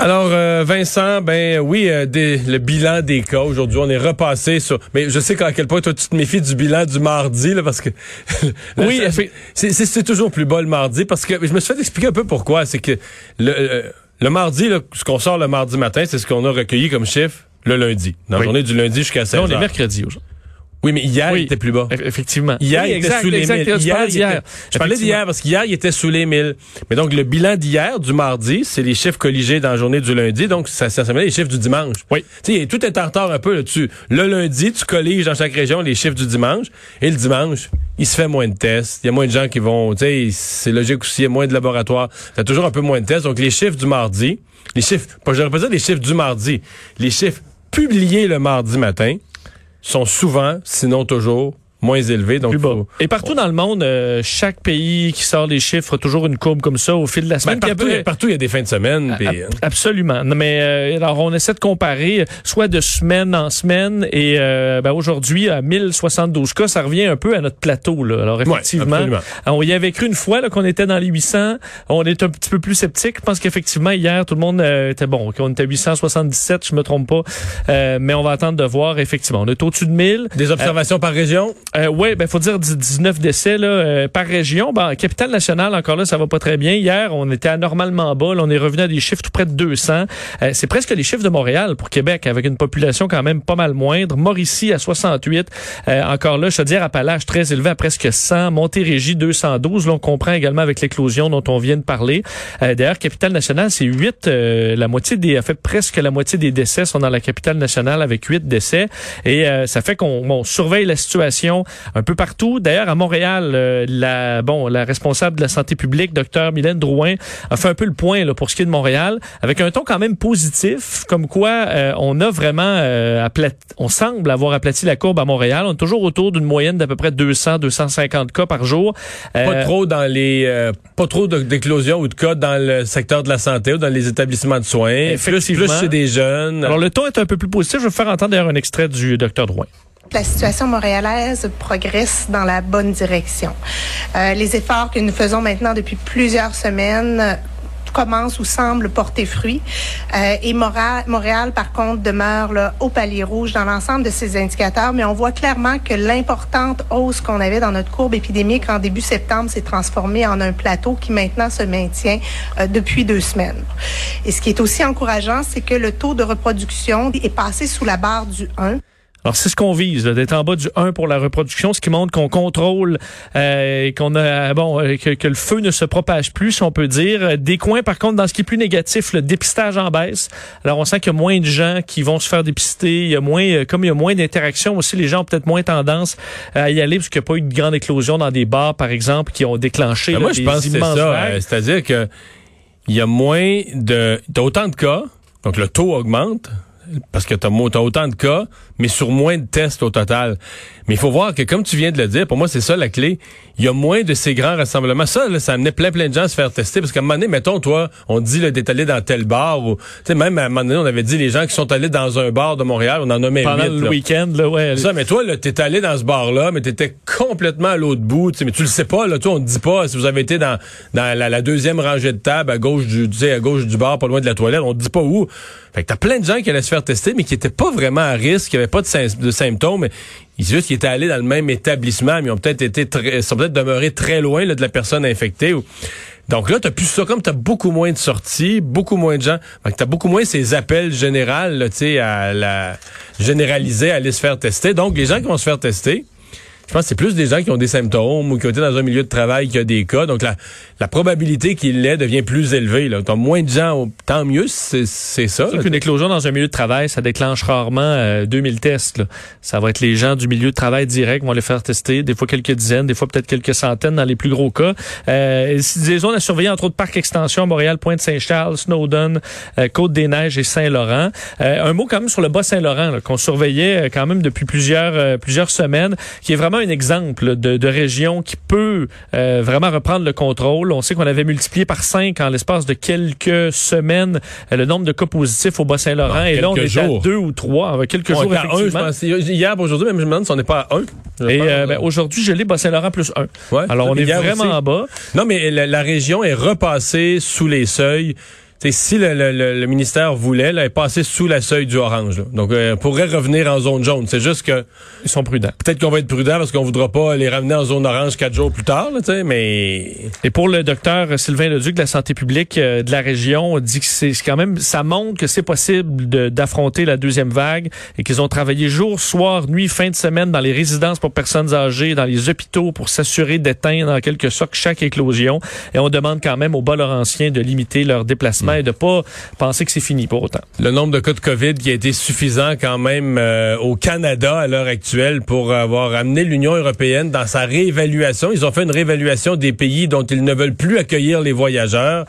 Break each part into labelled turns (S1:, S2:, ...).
S1: Alors, euh, Vincent, ben oui, euh, des, le bilan des cas. Aujourd'hui, on est repassé sur... Mais je sais qu'à quel point toi, tu te méfies du bilan du mardi, là, parce que... oui, c'est toujours plus bas le mardi, parce que je me suis fait expliquer un peu pourquoi. C'est que le, euh, le mardi, là, ce qu'on sort le mardi matin, c'est ce qu'on a recueilli comme chiffre le lundi. Dans la journée du lundi jusqu'à 16
S2: on est mercredi aujourd'hui.
S1: Oui, mais hier, il était plus bas.
S2: Effectivement.
S1: Hier, il était sous les 1000. Hier, hier. je parlais d'hier parce qu'hier, il était sous les 1000. Mais donc, le bilan d'hier, du mardi, c'est les chiffres colligés dans la journée du lundi. Donc, ça, ça, les chiffres du dimanche.
S2: Oui.
S1: Tu sais, tout est en retard un peu là-dessus. Le lundi, tu colliges dans chaque région les chiffres du dimanche. Et le dimanche, il se fait moins de tests. Il y a moins de gens qui vont, tu sais, c'est logique aussi, il y a moins de laboratoires. a toujours un peu moins de tests. Donc, les chiffres du mardi, les chiffres, pas, je pas dire les chiffres du mardi, les chiffres publiés le mardi matin, sont souvent, sinon toujours, moins élevé. Donc
S2: Et partout dans le monde, euh, chaque pays qui sort des chiffres a toujours une courbe comme ça au fil de la semaine.
S1: Ben, partout, il y a des fins de semaine.
S2: Hein. Absolument. Mais euh, alors, on essaie de comparer soit de semaine en semaine et euh, ben, aujourd'hui, à 1072 cas, ça revient un peu à notre plateau. Là. Alors effectivement, on y avait cru une fois qu'on était dans les 800. On est un petit peu plus sceptique. Je pense qu'effectivement, hier, tout le monde était bon. On était à 877, je me trompe pas. mais on va attendre de voir. Effectivement, on est au-dessus de 1000.
S1: Des observations par région?
S2: Euh, oui, ben faut dire 19 décès là, euh, par région. Ben, capitale nationale, encore là, ça va pas très bien. Hier, on était anormalement bas. Là, on est revenu à des chiffres tout près de 200. Euh, c'est presque les chiffres de Montréal pour Québec, avec une population quand même pas mal moindre. Mauricie à 68. Euh, encore là, je veux dire, Appalaches très élevé à presque 100. Montérégie 212. Là, on comprend également avec l'éclosion dont on vient de parler. D'ailleurs, capitale nationale, c'est 8. la moitié des, a fait presque la moitié des décès sont dans la capitale nationale avec 8 décès. Et ça fait qu'on surveille la situation un peu partout. D'ailleurs, à Montréal, euh, la bon, la responsable de la santé publique, docteur Mylène Drouin, a fait un peu le point là, pour ce qui est de Montréal, avec un ton quand même positif, comme quoi euh, on a vraiment euh, aplati, on semble avoir aplati la courbe à Montréal. On est toujours autour d'une moyenne d'à peu près 200, 250 cas par jour.
S1: pas trop dans les, pas trop d'éclosions ou de cas dans le secteur de la santé ou dans les établissements de soins. Plus, plus chez des jeunes.
S2: Alors le ton est un peu plus positif. Je vais vous faire entendre d'ailleurs un extrait du docteur Drouin
S3: la situation montréalaise progresse dans la bonne direction. Euh, les efforts que nous faisons maintenant depuis plusieurs semaines commencent ou semblent porter fruit. Euh, et Montréal, Montréal, par contre, demeure là, au palier rouge dans l'ensemble de ces indicateurs, mais on voit clairement que l'importante hausse qu'on avait dans notre courbe épidémique en début septembre s'est transformée en un plateau qui maintenant se maintient euh, depuis deux semaines. Et ce qui est aussi encourageant, c'est que le taux de reproduction est passé sous la barre du 1.
S2: Alors c'est ce qu'on vise, d'être en bas du 1 pour la reproduction, ce qui montre qu'on contrôle, euh, qu'on a bon euh, que, le feu ne se propage plus, si on peut dire. Des coins, par contre, dans ce qui est plus négatif, le dépistage en baisse. Alors on sent qu'il y a moins de gens qui vont se faire dépister. Il y a moins, euh, comme il y a moins d'interactions aussi, les gens ont peut-être moins tendance à y aller parce qu'il n'y a pas eu de grande éclosion dans des bars, par exemple, qui ont déclenché.
S1: Ben, moi, je pense que c'est ça. C'est-à-dire que il y a moins de, t'as autant de cas, donc le taux augmente parce que tu as, autant de cas, mais sur moins de tests au total. Mais il faut voir que, comme tu viens de le dire, pour moi, c'est ça la clé. Il y a moins de ces grands rassemblements. Ça, là, ça amenait plein, plein de gens à se faire tester. Parce qu'à un moment donné, mettons, toi, on dit d'être allé dans tel bar. ou Même à un moment donné, on avait dit les gens qui sont allés dans un bar de Montréal, on en a même
S2: Pendant le week-end, là, ouais.
S1: Ça, mais toi, là, t'es allé dans ce bar-là, mais t'étais complètement à l'autre bout. Mais tu le sais pas, là, toi, on te dit pas si vous avez été dans, dans la, deuxième rangée de table à gauche du, tu sais, à gauche du bar, pas loin de la toilette. On te dit pas où. Fait que t'as plein de gens qui allaient se faire tester, mais qui étaient pas vraiment à risque, qui avaient pas de, symptômes. Ils juste qu'ils étaient allés dans le même établissement, mais ils ont peut-être été très, sont peut-être demeurés très loin de la personne infectée. Donc là, t'as plus ça, comme t'as beaucoup moins de sorties, beaucoup moins de gens, t'as beaucoup moins ces appels généraux, tu sais, à la généraliser, à aller se faire tester. Donc les gens qui vont se faire tester, je pense que c'est plus des gens qui ont des symptômes ou qui ont été dans un milieu de travail qui a des cas. Donc, la, la probabilité qu'il l'ait devient plus élevée. Là. Tant moins de gens, tant mieux, c'est ça.
S2: C'est qu'une éclosion dans un milieu de travail, ça déclenche rarement 2000 euh, tests. Là. Ça va être les gens du milieu de travail direct vont les faire tester, des fois quelques dizaines, des fois peut-être quelques centaines dans les plus gros cas. Euh, des zones à surveiller, entre autres, Parc Extension, Montréal, Pointe-Saint-Charles, Snowdon, euh, Côte-des-Neiges et Saint-Laurent. Euh, un mot quand même sur le Bas-Saint-Laurent, qu'on surveillait quand même depuis plusieurs, plusieurs semaines, qui est vraiment un exemple de, de région qui peut euh, vraiment reprendre le contrôle. On sait qu'on avait multiplié par cinq en l'espace de quelques semaines euh, le nombre de cas positifs au Bas-Saint-Laurent. Et là, on est à deux ou trois, quelques jours, effectivement.
S1: Un, je hier, aujourd'hui, même je me demande si on n'est pas à un.
S2: Et euh, ben, aujourd'hui, je l'ai Bas-Saint-Laurent plus un. Alors, on est vraiment en bas.
S1: Non, mais la, la région est repassée sous les seuils si le, le, le, ministère voulait, là, est passé sous la seuil du orange. Là. Donc, euh, pourrait revenir en zone jaune. C'est juste que...
S2: Ils sont prudents.
S1: Peut-être qu'on va être prudent parce qu'on voudra pas les ramener en zone orange quatre jours plus tard, là, mais...
S2: Et pour le docteur Sylvain Leduc de la santé publique euh, de la région, on dit que c'est quand même... Ça montre que c'est possible d'affronter la deuxième vague et qu'ils ont travaillé jour, soir, nuit, fin de semaine dans les résidences pour personnes âgées, dans les hôpitaux pour s'assurer d'éteindre en quelque sorte chaque éclosion. Et on demande quand même aux bas-laurentiens de limiter leurs déplacements et de pas penser que c'est fini pour autant.
S1: Le nombre de cas de COVID qui a été suffisant quand même euh, au Canada à l'heure actuelle pour avoir amené l'Union européenne dans sa réévaluation. Ils ont fait une réévaluation des pays dont ils ne veulent plus accueillir les voyageurs.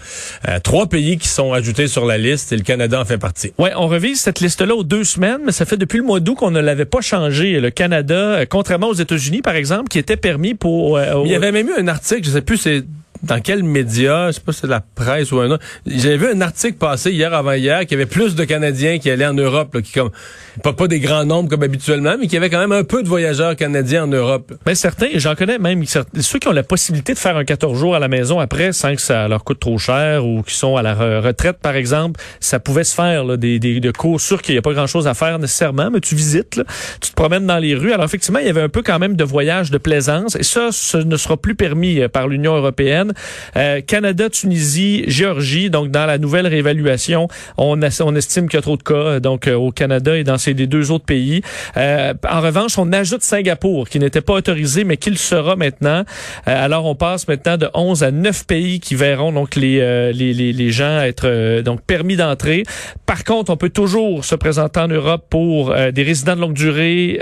S1: Euh, trois pays qui sont ajoutés sur la liste et le Canada en fait partie.
S2: Ouais, on revise cette liste-là aux deux semaines, mais ça fait depuis le mois d'août qu'on ne l'avait pas changé. Le Canada, euh, contrairement aux États-Unis par exemple, qui était permis pour.
S1: Il y avait même eu un article, je sais plus, c'est dans quel média, je sais pas si c'est la presse ou un autre, j'avais vu un article passer hier avant hier qu'il y avait plus de Canadiens qui allaient en Europe, là, qui comme pas, pas des grands nombres comme habituellement, mais qu'il y avait quand même un peu de voyageurs canadiens en Europe.
S2: Ben certains, j'en connais même ceux qui ont la possibilité de faire un 14 jours à la maison après sans que ça leur coûte trop cher ou qui sont à la retraite par exemple, ça pouvait se faire là, des, des, de cours sûr qu'il n'y a pas grand-chose à faire nécessairement, mais tu visites, là, tu te promènes dans les rues. Alors effectivement, il y avait un peu quand même de voyage de plaisance et ça, ce ne sera plus permis euh, par l'Union européenne. Euh, Canada, Tunisie, Géorgie. Donc, dans la nouvelle réévaluation, on, estime qu'il y a trop de cas euh, donc euh, au Canada et dans ces deux autres pays. en revanche, on ajoute Singapour, qui n'était pas autorisé, mais qui le sera maintenant. alors, on passe maintenant de 11 à 9 pays qui verront donc les, les, les, gens être donc permis d'entrer. Par contre, on peut toujours se présenter en Europe pour des résidents de longue durée,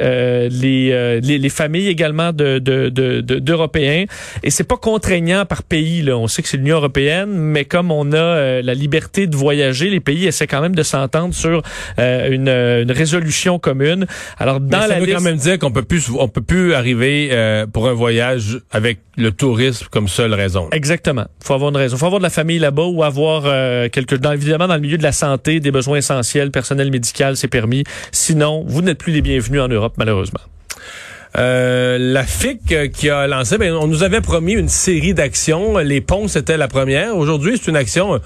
S2: les, les, les, familles également de, d'Européens. De, de, et c'est pas contraignant par pays. Là. On sait que c'est l'Union européenne, mais comme on a euh, la liberté de voyager, les pays essaient quand même de s'entendre sur euh, une, une, résolution commune. Alors dans
S1: mais
S2: ça
S1: veut
S2: liste...
S1: quand même dire qu'on peut plus on peut plus arriver euh, pour un voyage avec le tourisme comme seule raison.
S2: Exactement. Faut avoir une raison. Faut avoir de la famille là-bas ou avoir quelque dans, évidemment dans le milieu de la santé, des besoins essentiels, personnel médical, c'est permis. Sinon, vous n'êtes plus les bienvenus en Europe malheureusement.
S1: Euh, la FIC euh, qui a lancé, ben, on nous avait promis une série d'actions. Les ponts, c'était la première. Aujourd'hui, c'est une action euh,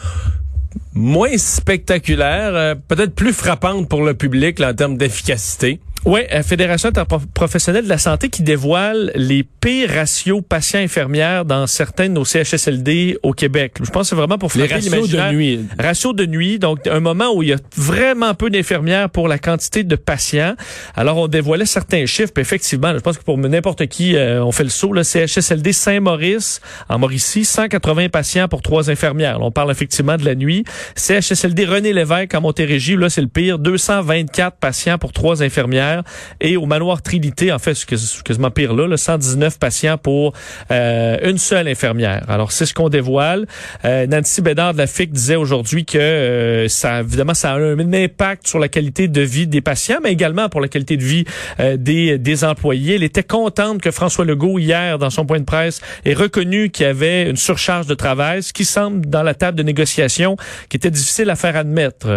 S1: moins spectaculaire, peut-être plus frappante pour le public en termes d'efficacité.
S2: Oui, la Fédération professionnelle de la santé qui dévoile les pires ratios patients-infirmières dans certains de nos CHSLD au Québec. Je pense que c'est vraiment pour
S1: frapper Les ratios de nuit.
S2: Ratio de nuit, donc un moment où il y a vraiment peu d'infirmières pour la quantité de patients. Alors, on dévoilait certains chiffres, puis effectivement, je pense que pour n'importe qui, euh, on fait le saut. Le CHSLD Saint-Maurice, en Mauricie, 180 patients pour trois infirmières. on parle effectivement de la nuit. CHSLD René Lévesque en Montérégie, là, c'est le pire, 224 patients pour trois infirmières. Et au manoir Trinité, en fait, c'est quasiment pire là, 119 patients pour euh, une seule infirmière. Alors, c'est ce qu'on dévoile. Euh, Nancy Bédard de la FIC disait aujourd'hui que euh, ça, évidemment, ça a un impact sur la qualité de vie des patients, mais également pour la qualité de vie des, des employés. Elle était contente que François Legault, hier, dans son point de presse, ait reconnu qu'il y avait une surcharge de travail, ce qui semble, dans la table de négociation, qui était difficile à faire admettre,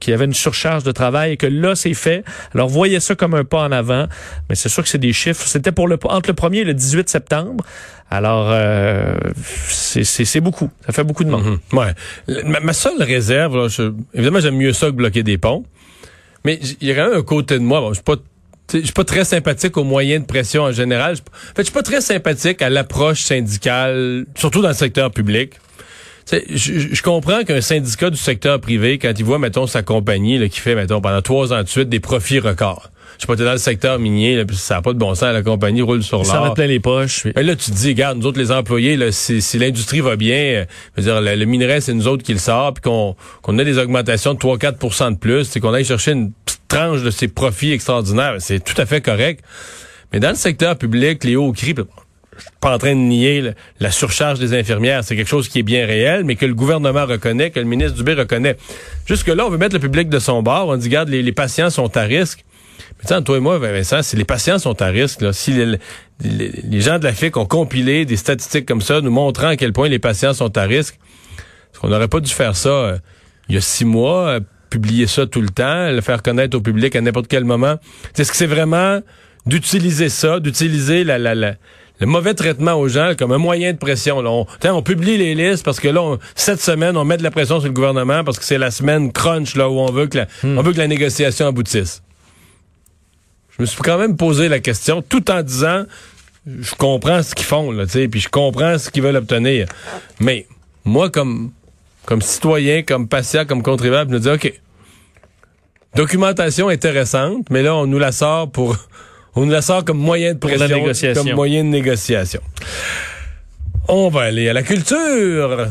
S2: qu'il y avait une surcharge de travail et que là, c'est fait. Alors, voyez ça comme comme un pas en avant. Mais c'est sûr que c'est des chiffres. C'était pour le entre le 1er et le 18 septembre. Alors, euh, c'est beaucoup. Ça fait beaucoup de monde.
S1: Mhm. Ouais. Ma, seule réserve, évidemment, j'aime mieux ça que bloquer des ponts. Mais il y a quand un côté de moi. Je suis pas je suis pas très sympathique aux moyens de pression en général. En fait, je suis pas très sympathique à l'approche syndicale, surtout dans le secteur public. Je, je, comprends qu'un syndicat du secteur privé, quand il voit, mettons, sa compagnie qui fait, mettons, pendant trois ans de suite, des profits records je sais pas, t'es dans le secteur minier, là, ça n'a pas de bon sens, la compagnie roule sur l'or. Ça
S2: va plein les poches.
S1: Mais là, tu te dis, regarde, nous autres, les employés, là, si, si l'industrie va bien, euh, dire, le, minerai, c'est nous autres qui le sort, puis qu'on qu'on ait des augmentations de 3-4% de plus, c'est qu'on aille chercher une petite tranche de ces profits extraordinaires, c'est tout à fait correct. Mais dans le secteur public, les hauts cris, je suis pas en train de nier la surcharge des infirmières, c'est quelque chose qui est bien réel, mais que le gouvernement reconnaît, que le ministre Dubé reconnaît. Jusque là, on veut mettre le public de son bord, on dit, regarde, les, les patients sont à risque. Mais toi et moi, Vincent, si les patients sont à risque, là, si les, gens de la FIC ont compilé des statistiques comme ça, nous montrant à quel point les patients sont à risque, est-ce qu'on n'aurait pas dû faire ça euh, il y a six mois, euh, publier ça tout le temps, le faire connaître au public à n'importe quel moment? Est-ce que c'est vraiment d'utiliser ça, d'utiliser la, la, la, le mauvais traitement aux gens comme un moyen de pression. Là? On, on publie les listes parce que là, on, cette semaine, on met de la pression sur le gouvernement parce que c'est la semaine crunch là où on veut que la, on veut que la négociation aboutisse. Je me suis quand même posé la question tout en disant je comprends ce qu'ils font là, puis je comprends ce qu'ils veulent obtenir. Mais moi comme comme citoyen, comme patient, comme contribuable, je me dis OK. Documentation intéressante, mais là on nous la sort pour on nous la sort comme moyen de pression, comme moyen de négociation. On va aller à la culture.